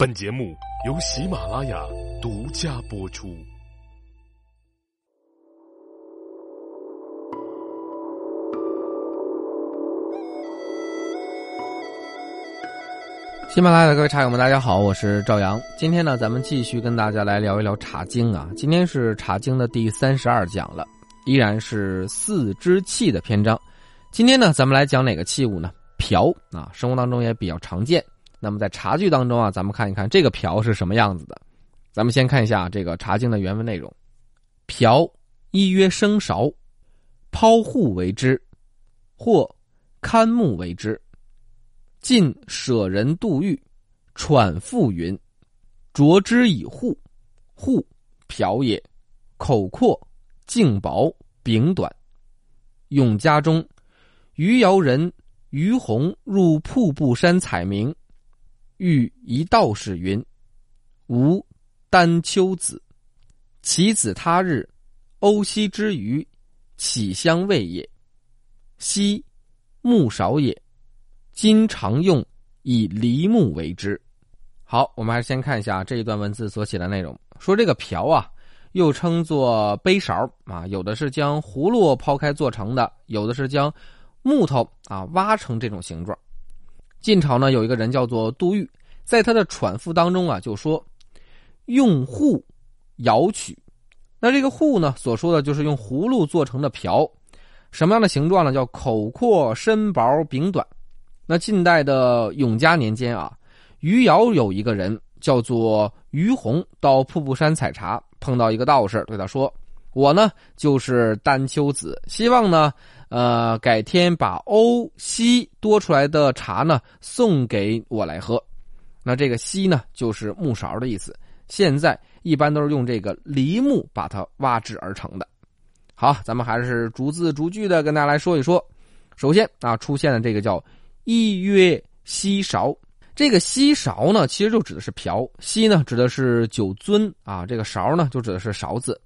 本节目由喜马拉雅独家播出。喜马拉雅的各位茶友们，大家好，我是赵阳。今天呢，咱们继续跟大家来聊一聊《茶经》啊。今天是《茶经》的第三十二讲了，依然是四支器的篇章。今天呢，咱们来讲哪个器物呢？瓢啊，生活当中也比较常见。那么在茶具当中啊，咱们看一看这个瓢是什么样子的。咱们先看一下这个《茶经》的原文内容：瓢一曰生勺，抛户为之，或堪木为之。晋舍人杜玉，喘复云：着之以户，户瓢也，口阔，茎薄，柄短。永嘉中，余姚人于洪入瀑布山采茗。遇一道士云：“吾丹丘子，其子他日，欧西之余，起相位也。昔木少也，今常用以梨木为之。”好，我们还是先看一下这一段文字所写的内容。说这个瓢啊，又称作杯勺啊，有的是将葫芦抛开做成的，有的是将木头啊挖成这种形状。晋朝呢，有一个人叫做杜预，在他的喘赋当中啊，就说用户摇取。那这个户呢，所说的就是用葫芦做成的瓢，什么样的形状呢？叫口阔身薄柄短。那晋代的永嘉年间啊，余姚有一个人叫做于洪，到瀑布山采茶，碰到一个道士，对他说：“我呢就是丹丘子，希望呢。”呃，改天把欧西多出来的茶呢送给我来喝。那这个西呢，就是木勺的意思。现在一般都是用这个梨木把它挖制而成的。好，咱们还是逐字逐句的跟大家来说一说。首先啊，出现的这个叫一曰西勺，这个西勺呢，其实就指的是瓢。西呢，指的是酒樽啊，这个勺呢，就指的是勺子。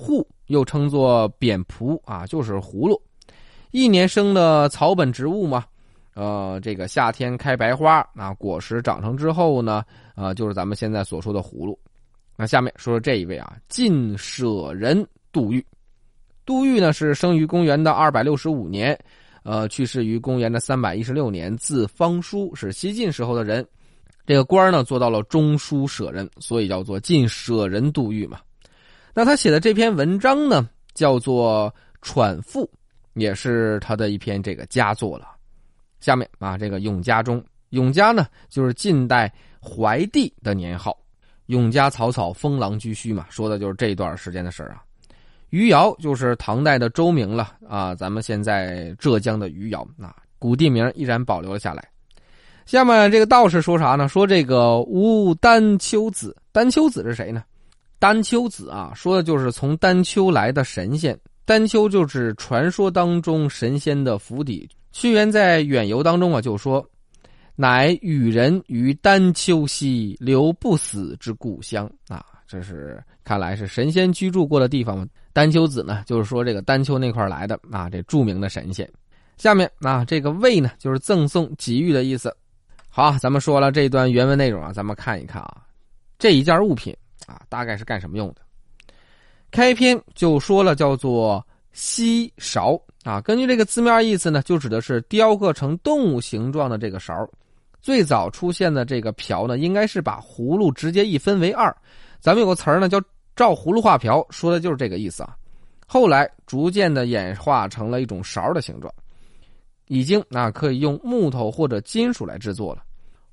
户又称作扁蒲啊，就是葫芦。一年生的草本植物嘛，呃，这个夏天开白花，那果实长成之后呢，呃，就是咱们现在所说的葫芦。那下面说说这一位啊，晋舍人杜预。杜预呢是生于公元的二百六十五年，呃，去世于公元的三百一十六年，字方叔，是西晋时候的人。这个官呢做到了中书舍人，所以叫做晋舍人杜预嘛。那他写的这篇文章呢，叫做《喘赋》。也是他的一篇这个佳作了。下面啊，这个永嘉中，永嘉呢就是晋代怀帝的年号。永嘉草草，封狼居胥嘛，说的就是这段时间的事儿啊。余姚就是唐代的州名了啊，咱们现在浙江的余姚啊，古地名依然保留了下来。下面这个道士说啥呢？说这个吴丹丘子，丹丘子是谁呢？丹丘子啊，说的就是从丹丘来的神仙。丹丘就是传说当中神仙的府邸。屈原在远游当中啊，就说：“乃与人于丹丘兮，留不死之故乡。”啊，这是看来是神仙居住过的地方。丹丘子呢，就是说这个丹丘那块来的啊，这著名的神仙。下面啊，这个魏呢，就是赠送给予的意思。好，咱们说了这一段原文内容啊，咱们看一看啊，这一件物品啊，大概是干什么用的？开篇就说了，叫做西勺啊。根据这个字面意思呢，就指的是雕刻成动物形状的这个勺。最早出现的这个瓢呢，应该是把葫芦直接一分为二。咱们有个词儿呢，叫照葫芦画瓢，说的就是这个意思啊。后来逐渐的演化成了一种勺的形状，已经啊可以用木头或者金属来制作了。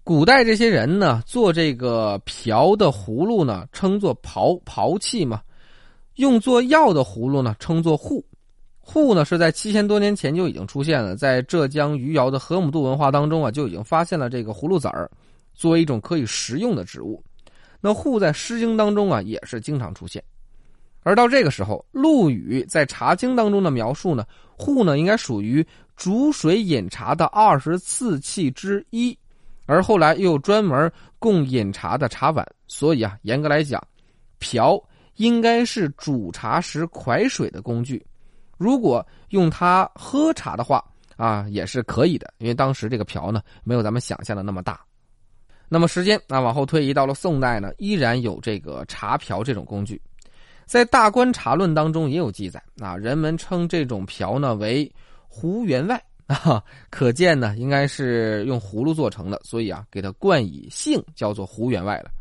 古代这些人呢，做这个瓢的葫芦呢，称作刨刨器嘛。用做药的葫芦呢，称作笏。笏呢是在七千多年前就已经出现了，在浙江余姚的河姆渡文化当中啊，就已经发现了这个葫芦籽儿，作为一种可以食用的植物。那笏在《诗经》当中啊，也是经常出现。而到这个时候，陆羽在《茶经》当中的描述呢，笏呢应该属于煮水饮茶的二十四器之一，而后来又专门供饮茶的茶碗。所以啊，严格来讲，瓢。应该是煮茶时蒯水的工具，如果用它喝茶的话啊，也是可以的。因为当时这个瓢呢，没有咱们想象的那么大。那么时间啊往后推移到了宋代呢，依然有这个茶瓢这种工具，在《大观茶论》当中也有记载啊，人们称这种瓢呢为壶员外 啊，可见呢应该是用葫芦做成的，所以啊给它冠以姓叫做胡员外了。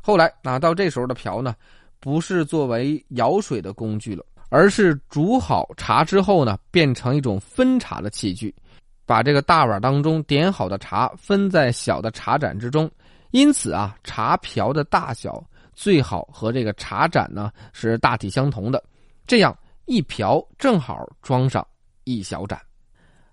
后来啊到这时候的瓢呢，不是作为舀水的工具了，而是煮好茶之后呢变成一种分茶的器具。把这个大碗当中点好的茶分在小的茶盏之中，因此啊，茶瓢的大小最好和这个茶盏呢是大体相同的，这样一瓢正好装上一小盏。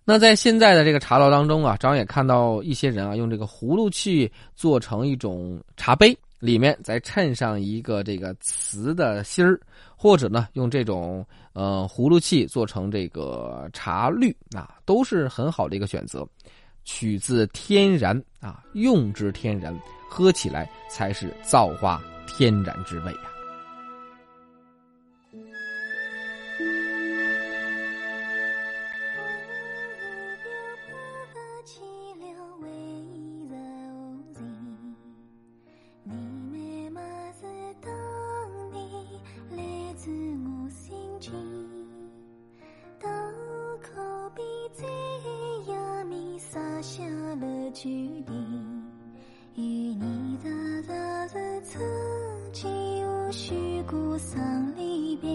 那在现在的这个茶道当中啊，张也看到一些人啊用这个葫芦器做成一种茶杯。里面再衬上一个这个瓷的芯儿，或者呢用这种呃葫芦器做成这个茶滤啊，都是很好的一个选择。取自天然啊，用之天然，喝起来才是造化天然之味啊。距离与你的的日子，既无虚故丧离别。